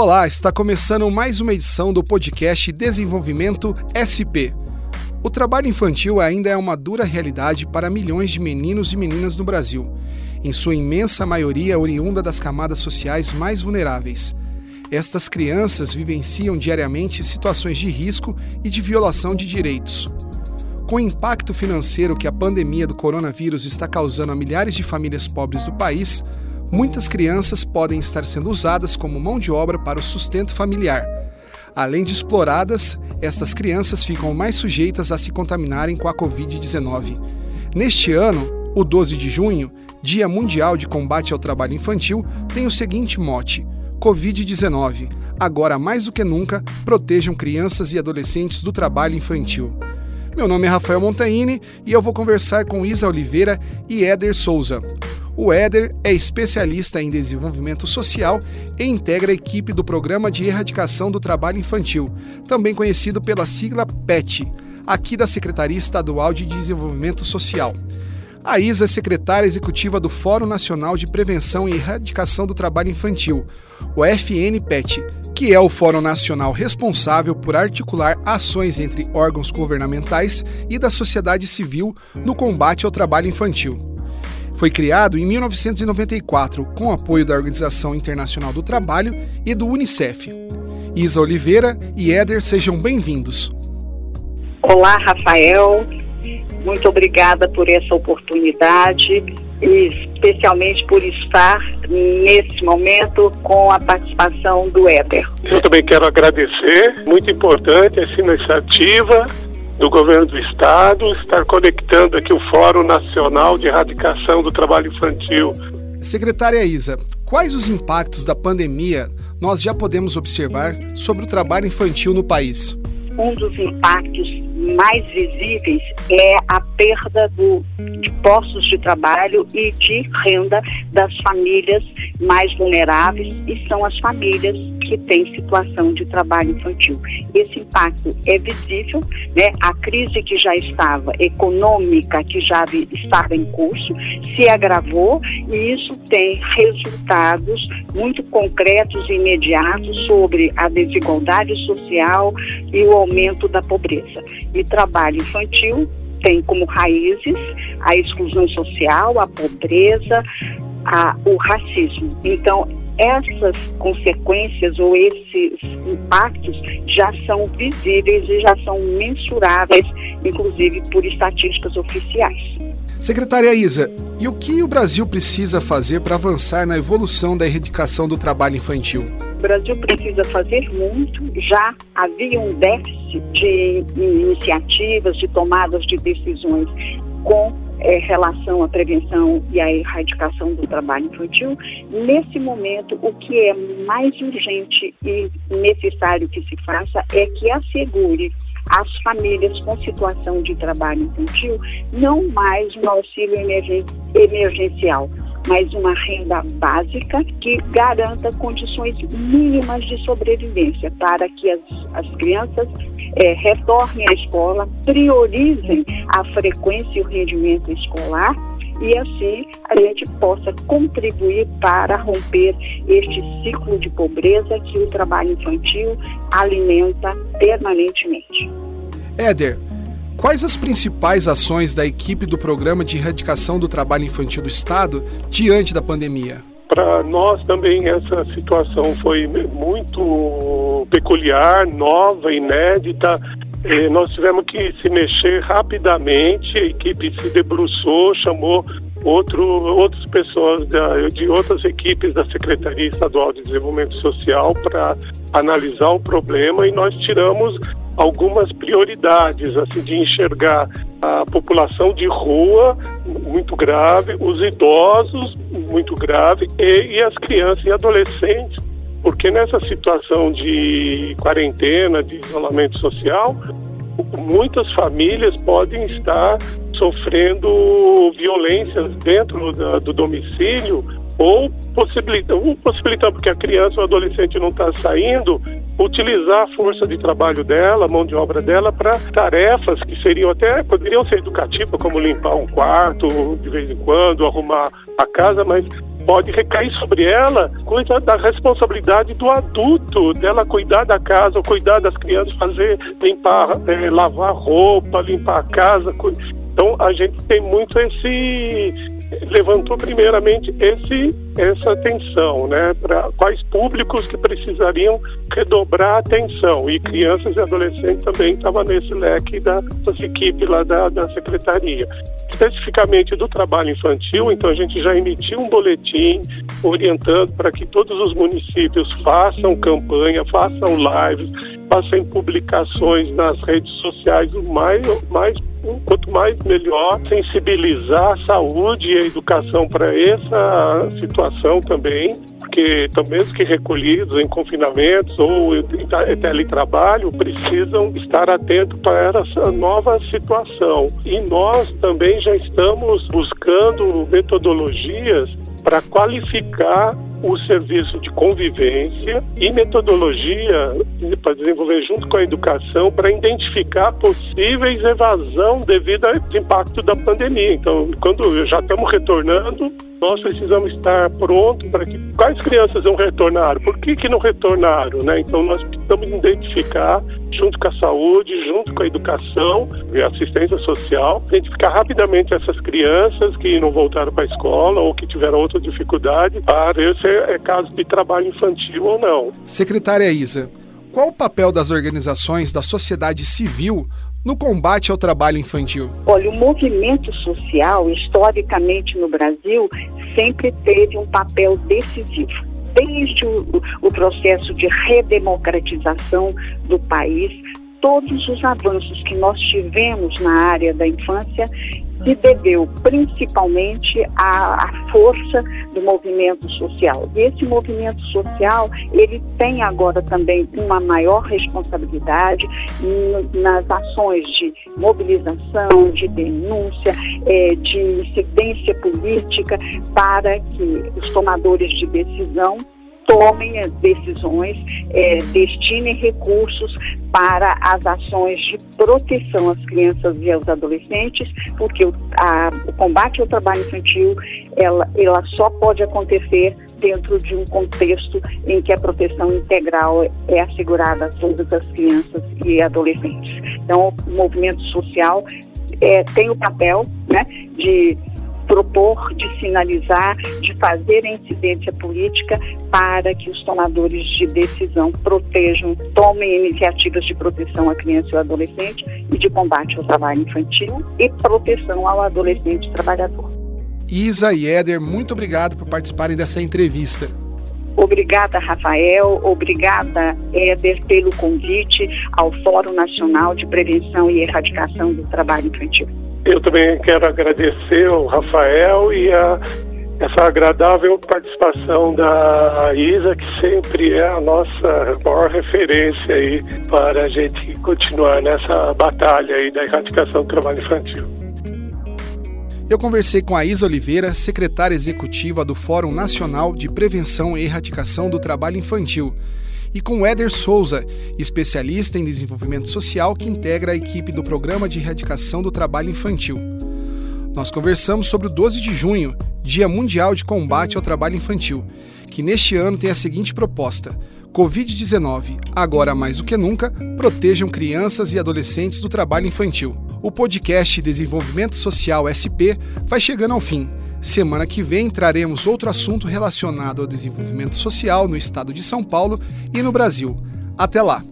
Olá, está começando mais uma edição do podcast Desenvolvimento SP. O trabalho infantil ainda é uma dura realidade para milhões de meninos e meninas no Brasil, em sua imensa maioria oriunda das camadas sociais mais vulneráveis. Estas crianças vivenciam diariamente situações de risco e de violação de direitos. Com o impacto financeiro que a pandemia do coronavírus está causando a milhares de famílias pobres do país, muitas crianças podem estar sendo usadas como mão de obra para o sustento familiar. Além de exploradas, estas crianças ficam mais sujeitas a se contaminarem com a Covid-19. Neste ano, o 12 de junho, Dia Mundial de Combate ao Trabalho Infantil, tem o seguinte mote: Covid-19. Agora mais do que nunca, protejam crianças e adolescentes do trabalho infantil. Meu nome é Rafael Montaini e eu vou conversar com Isa Oliveira e Éder Souza. O Éder é especialista em desenvolvimento social e integra a equipe do Programa de Erradicação do Trabalho Infantil, também conhecido pela sigla PET, aqui da Secretaria Estadual de Desenvolvimento Social. A Isa é secretária executiva do Fórum Nacional de Prevenção e Erradicação do Trabalho Infantil, o FNPET, que é o Fórum Nacional responsável por articular ações entre órgãos governamentais e da sociedade civil no combate ao trabalho infantil. Foi criado em 1994 com apoio da Organização Internacional do Trabalho e do Unicef. Isa Oliveira e Éder, sejam bem-vindos. Olá, Rafael. Muito obrigada por essa oportunidade e especialmente por estar nesse momento com a participação do Éder. Eu também quero agradecer, muito importante essa iniciativa do governo do estado estar conectando aqui o Fórum Nacional de Erradicação do Trabalho Infantil. Secretária Isa, quais os impactos da pandemia nós já podemos observar sobre o trabalho infantil no país? Um dos impactos mais visíveis é a perda do, de postos de trabalho e de renda das famílias mais vulneráveis e são as famílias que têm situação de trabalho infantil. Esse impacto é visível, né? A crise que já estava econômica, que já estava em curso, se agravou e isso tem resultados muito concretos e imediatos sobre a desigualdade social e o aumento da pobreza. E trabalho infantil tem como raízes a exclusão social, a pobreza, a, o racismo. Então, essas consequências ou esses impactos já são visíveis e já são mensuráveis, inclusive por estatísticas oficiais. Secretária Isa, e o que o Brasil precisa fazer para avançar na evolução da erradicação do trabalho infantil? O Brasil precisa fazer muito. Já havia um déficit de iniciativas, de tomadas de decisões com é, relação à prevenção e à erradicação do trabalho infantil. Nesse momento, o que é mais urgente e necessário que se faça é que assegure as famílias com situação de trabalho infantil não mais um auxílio emergencial, mas uma renda básica que garanta condições mínimas de sobrevivência para que as, as crianças é, retornem à escola, priorizem a frequência e o rendimento escolar e assim a gente possa contribuir para romper este ciclo de pobreza que o trabalho infantil alimenta permanentemente. Éder, quais as principais ações da equipe do Programa de Erradicação do Trabalho Infantil do Estado diante da pandemia? Para nós também essa situação foi muito peculiar, nova, inédita. Eh, nós tivemos que se mexer rapidamente, a equipe se debruçou, chamou outro, outras pessoas da, de outras equipes da Secretaria Estadual de Desenvolvimento Social para analisar o problema e nós tiramos algumas prioridades, assim, de enxergar a população de rua muito grave, os idosos muito grave e, e as crianças e adolescentes, porque nessa situação de quarentena, de isolamento social, muitas famílias podem estar sofrendo violências dentro da, do domicílio ou possibilitando, possibilitando porque a criança ou adolescente não está saindo, utilizar a força de trabalho dela, a mão de obra dela, para tarefas que seriam até, poderiam ser educativas, como limpar um quarto de vez em quando, arrumar a casa, mas pode recair sobre ela coisa da responsabilidade do adulto, dela cuidar da casa, cuidar das crianças, fazer, limpar, é, lavar roupa, limpar a casa. Então a gente tem muito esse levantou primeiramente esse, essa atenção, né, para quais públicos que precisariam redobrar a atenção e crianças e adolescentes também estavam nesse leque da das equipe lá da, da secretaria. Especificamente do trabalho infantil, então a gente já emitiu um boletim orientando para que todos os municípios façam campanha, façam lives, façam publicações nas redes sociais o mais, mais quanto mais melhor sensibilizar a saúde e a educação para essa situação também, porque mesmo que recolhidos em confinamentos ou em teletrabalho, precisam estar atentos para essa nova situação. E nós também já estamos buscando metodologias para qualificar o serviço de convivência e metodologia para desenvolver junto com a educação para identificar possíveis evasão devido ao impacto da pandemia. Então, quando já estamos retornando, nós precisamos estar prontos para que quais crianças não retornaram, por que, que não retornaram, né? Então nós precisamos identificar junto com a saúde, junto com a educação e assistência social, identificar rapidamente essas crianças que não voltaram para a escola ou que tiveram outra dificuldade para ver se é caso de trabalho infantil ou não. Secretária Isa, qual o papel das organizações da sociedade civil no combate ao trabalho infantil? Olha, o movimento social, historicamente no Brasil, sempre teve um papel decisivo. Desde o, o processo de redemocratização do país, todos os avanços que nós tivemos na área da infância se deveu principalmente à, à, força do movimento social. E esse movimento social, ele tem agora também uma maior responsabilidade nas ações de mobilização, de denúncia, é, de incidência política, para que os tomadores de decisão tomem as decisões, é, destinem recursos para as ações de proteção às crianças e aos adolescentes, porque o, a, o combate ao trabalho infantil ela, ela só pode acontecer dentro de um contexto em que a proteção integral é assegurada a todas as crianças e adolescentes. Então, o movimento social é, tem o papel né, de propor, de sinalizar, de fazer a incidência política para que os tomadores de decisão protejam, tomem iniciativas de proteção à criança e ao adolescente e de combate ao trabalho infantil e proteção ao adolescente trabalhador. Isa e Éder, muito obrigado por participarem dessa entrevista. Obrigada, Rafael. Obrigada, Éder, pelo convite ao Fórum Nacional de Prevenção e Erradicação do Trabalho Infantil. Eu também quero agradecer ao Rafael e a essa agradável participação da Isa, que sempre é a nossa maior referência aí para a gente continuar nessa batalha aí da erradicação do trabalho infantil. Eu conversei com a Isa Oliveira, secretária executiva do Fórum Nacional de Prevenção e Erradicação do Trabalho Infantil e com Éder Souza, especialista em desenvolvimento social que integra a equipe do Programa de Erradicação do Trabalho Infantil. Nós conversamos sobre o 12 de junho, Dia Mundial de Combate ao Trabalho Infantil, que neste ano tem a seguinte proposta: Covid-19, agora mais do que nunca, protejam crianças e adolescentes do trabalho infantil. O podcast Desenvolvimento Social SP vai chegando ao fim. Semana que vem traremos outro assunto relacionado ao desenvolvimento social no estado de São Paulo e no Brasil. Até lá!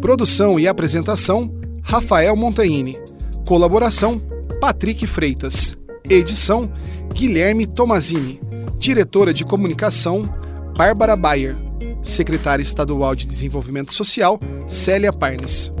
Produção e apresentação: Rafael Montaini. Colaboração: Patrick Freitas. Edição: Guilherme Tomazini. Diretora de Comunicação: Bárbara Bayer. Secretária Estadual de Desenvolvimento Social: Célia Parnes.